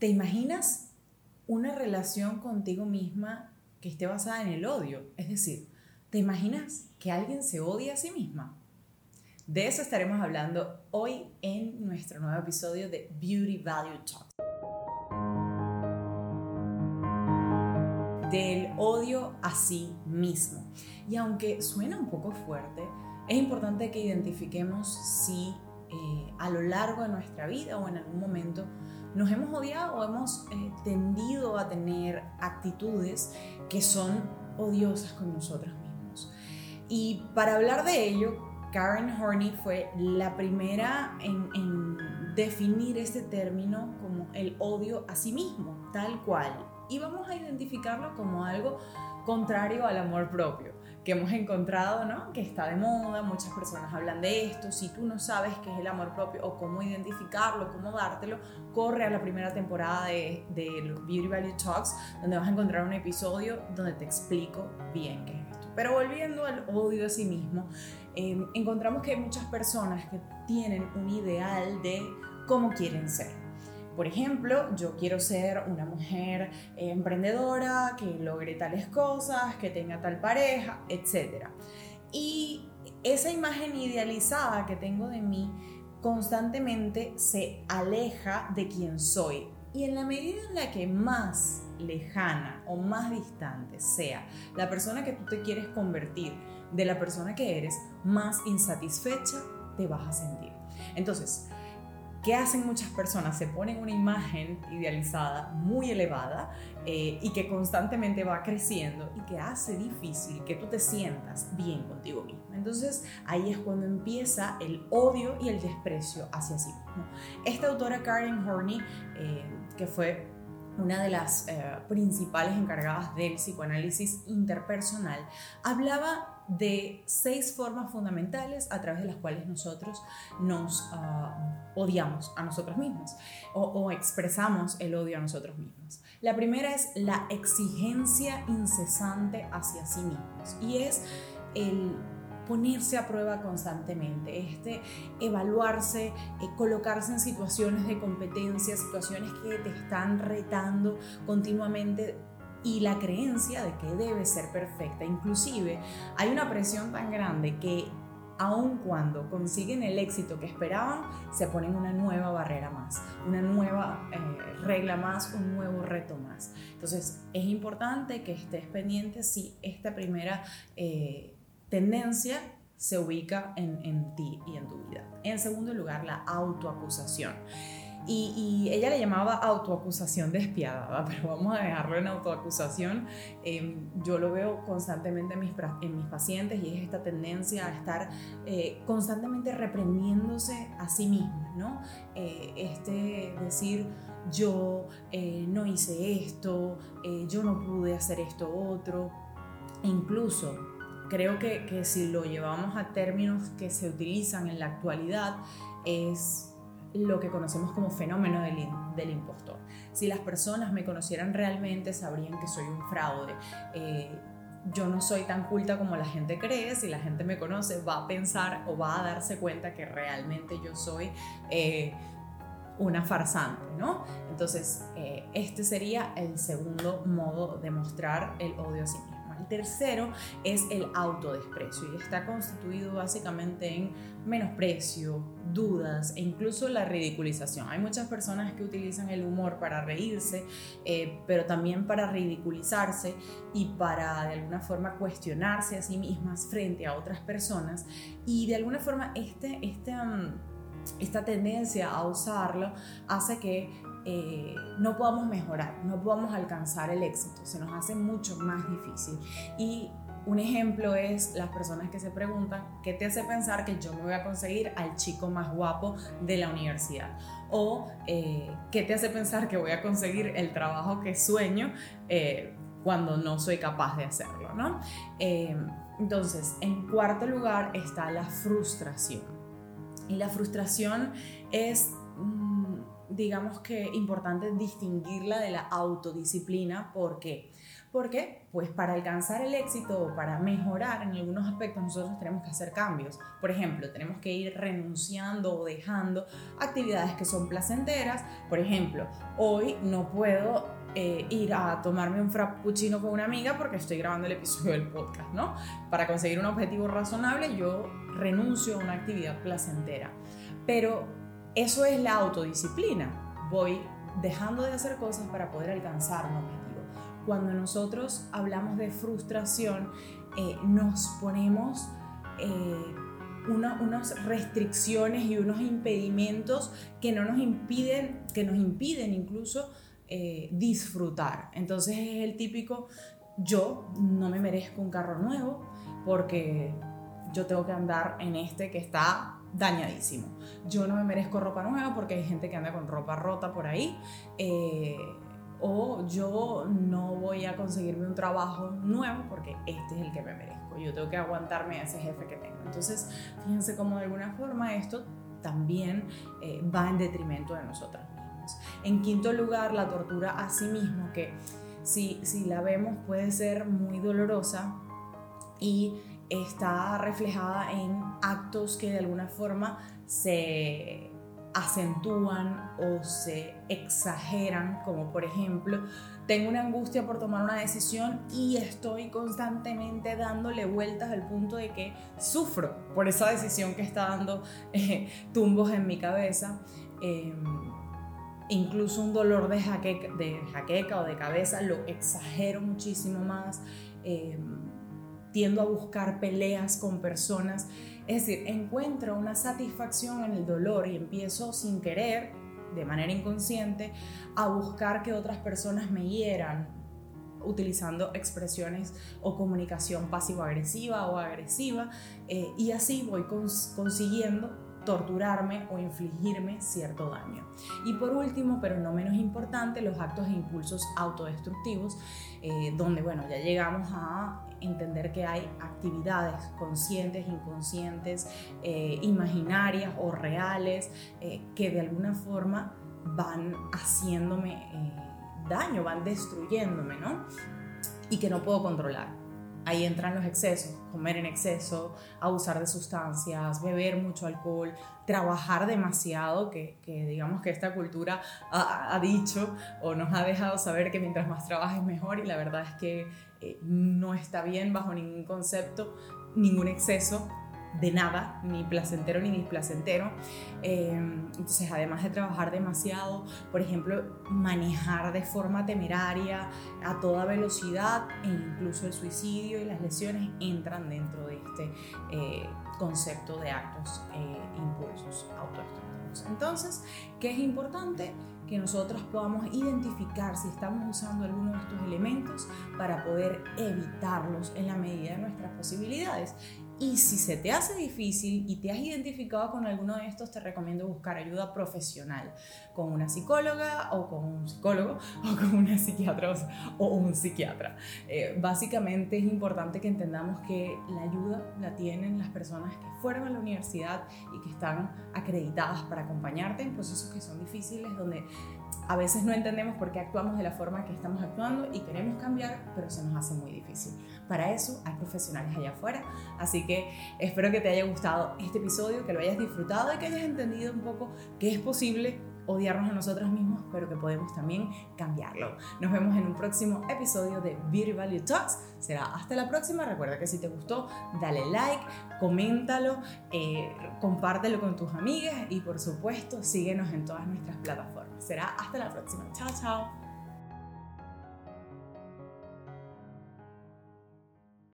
¿Te imaginas una relación contigo misma que esté basada en el odio? Es decir, ¿te imaginas que alguien se odia a sí misma? De eso estaremos hablando hoy en nuestro nuevo episodio de Beauty Value Talk. Del odio a sí mismo. Y aunque suena un poco fuerte, es importante que identifiquemos si eh, a lo largo de nuestra vida o en algún momento nos hemos odiado o hemos eh, tendido a tener actitudes que son odiosas con nosotros mismos. Y para hablar de ello, Karen Horney fue la primera en, en definir este término como el odio a sí mismo, tal cual. Y vamos a identificarlo como algo contrario al amor propio que hemos encontrado, ¿no? Que está de moda, muchas personas hablan de esto. Si tú no sabes qué es el amor propio o cómo identificarlo, cómo dártelo, corre a la primera temporada de, de Beauty Value Talks, donde vas a encontrar un episodio donde te explico bien qué es esto. Pero volviendo al odio a sí mismo, eh, encontramos que hay muchas personas que tienen un ideal de cómo quieren ser. Por ejemplo, yo quiero ser una mujer eh, emprendedora, que logre tales cosas, que tenga tal pareja, etc. Y esa imagen idealizada que tengo de mí constantemente se aleja de quien soy. Y en la medida en la que más lejana o más distante sea la persona que tú te quieres convertir de la persona que eres, más insatisfecha te vas a sentir. Entonces, ¿Qué hacen muchas personas? Se ponen una imagen idealizada muy elevada eh, y que constantemente va creciendo y que hace difícil que tú te sientas bien contigo mismo. Entonces ahí es cuando empieza el odio y el desprecio hacia sí mismo. Esta autora Karen Horney, eh, que fue una de las eh, principales encargadas del psicoanálisis interpersonal, hablaba de seis formas fundamentales a través de las cuales nosotros nos ah, odiamos a nosotros mismos o, expresamos el odio a nosotros mismos. La primera es la exigencia incesante hacia sí mismos y es el ponerse a prueba constantemente, este evaluarse, eh, colocarse en situaciones de competencia, situaciones que te están retando continuamente y la creencia de que debe ser perfecta. Inclusive hay una presión tan grande que aun cuando consiguen el éxito que esperaban, se ponen una nueva barrera más, una nueva eh, regla más, un nuevo reto más. Entonces es importante que estés pendiente si esta primera eh, tendencia se ubica en, en ti y en tu vida. En segundo lugar, la autoacusación. Y, ella le llamaba autoacusación despiadada, pero vamos a dejarlo en autoacusación. Em, yo lo veo constantemente en mis, en mis, pacientes y es esta tendencia a estar eh, constantemente reprendiéndose a sí misma, ¿no? Eh, este decir, yo eh, no hice esto, yo no pude hacer esto otro, e incluso creo que, que si lo llevamos a términos que se utilizan en la actualidad, es lo que conocemos como fenómeno del, del, impostor. Si las personas me conocieran realmente, sabrían que soy un fraude. Eh, yo no soy tan culta como la gente cree, si la gente me conoce va a pensar o va a darse cuenta que realmente yo soy eh, una farsante, ¿no? Entonces, eh, este sería el segundo modo de mostrar el odio a. Tercero es el autodesprecio y está constituido básicamente en menosprecio, dudas e incluso la ridiculización. Hay muchas personas que utilizan el humor para reírse, eh, pero también para ridiculizarse y para de alguna forma cuestionarse a sí mismas frente a otras personas y de alguna forma este, este, mm, esta tendencia a usarlo hace que eh, no podamos mejorar, no podamos alcanzar el éxito, se nos hace mucho más difícil. Y un ejemplo es las personas que se preguntan, ¿qué te hace pensar que yo me voy a conseguir al chico más guapo de la universidad? O eh, ¿qué te hace pensar que voy a conseguir el trabajo que sueño eh, cuando no soy capaz de hacerlo? ¿no? entonces, en cuarto lugar está la frustración. Y la frustración es digamos que importante distinguirla de la autodisciplina. ¿Por qué? Porque, pues para alcanzar el éxito o para mejorar en algunos aspectos, nosotros tenemos que hacer cambios. Por ejemplo, tenemos que ir renunciando o dejando actividades que son placenteras. Por ejemplo, hoy no puedo eh, ir a tomarme un frappuccino con una amiga porque estoy grabando el episodio del podcast, ¿no? Para conseguir un objetivo razonable, yo renuncio a una actividad placentera. Pero eso es la autodisciplina. Voy dejando de hacer cosas para poder alcanzar un objetivo cuando nosotros hablamos de frustración, eh, nos ponemos eh, unas restricciones y unos impedimentos que no nos impiden, que nos impiden incluso eh, disfrutar. Entonces es el típico, yo no me merezco un carro nuevo porque yo tengo que andar en este que está dañadísimo. Yo no me merezco ropa nueva porque hay gente que anda con ropa rota por ahí o yo no voy a conseguirme un trabajo nuevo porque este es el que me merezco. Yo tengo que aguantarme a ese jefe que tengo. Entonces, fíjense cómo de alguna forma esto también eh, va en detrimento de nosotros mismos. En quinto lugar, la tortura a sí mismo, que si, si la vemos puede ser muy dolorosa y está reflejada en actos que de alguna forma se acentúan o se exageran, como por ejemplo, tengo una angustia por tomar una decisión y estoy constantemente dándole vueltas al punto de que sufro por esa decisión que está dando eh, tumbos en mi cabeza. Em, incluso un dolor de jaqueca, de jaqueca o de cabeza lo exagero muchísimo más. Em, tiendo a buscar peleas con personas es decir, encuentro una satisfacción en el dolor y empiezo sin querer, de manera inconsciente, a buscar que otras personas me hieran utilizando expresiones o comunicación pasivo-agresiva o agresiva eh, y así voy consiguiendo torturarme o infligirme cierto daño. Y por último, pero no menos importante, los actos e impulsos autodestructivos, eh, donde, bueno, ya llegamos a entender que hay actividades conscientes, inconscientes, eh, imaginarias o reales, eh, que de alguna forma van haciéndome daño, van destruyéndome, ¿no? Y que no puedo controlar. Ahí entran los excesos, comer en exceso, abusar de sustancias, beber mucho alcohol, trabajar demasiado, que, digamos que esta cultura ha, dicho o nos ha dejado saber que mientras más trabajes mejor y la verdad es que eh, no está bien bajo ningún concepto, ningún exceso de nada, ni placentero ni displacentero. Em, entonces, además de trabajar demasiado, por ejemplo, manejar de forma temeraria a toda velocidad e incluso el suicidio y las lesiones entran dentro de este eh, concepto de actos e impulsos Entonces, ¿qué es importante? que nosotros podamos identificar si estamos usando alguno de estos elementos para poder evitarlos en la medida de nuestras posibilidades. Y si se te hace difícil y te has identificado con alguno de estos, te recomiendo buscar ayuda profesional con una psicóloga o con un psicólogo o con una psiquiatra o un psiquiatra. Eh, básicamente es importante que entendamos que la ayuda la tienen las personas que fueron a la universidad y que están acreditadas para acompañarte en procesos que son difíciles, donde a veces no entendemos por qué actuamos de la forma que estamos actuando y queremos cambiar, pero se nos hace muy difícil. Para eso hay profesionales allá afuera. Así que espero que te haya gustado este episodio, que lo hayas disfrutado y que hayas entendido un poco que es posible odiarnos a nosotros mismos, pero que podemos también cambiarlo. Nos vemos en un próximo episodio de Beauty Value Talks. Será hasta la próxima. Recuerda que si te gustó, dale like, coméntalo, eh, compártelo con tus amigas y por supuesto síguenos en todas nuestras plataformas. Será hasta la próxima. Chao, chao.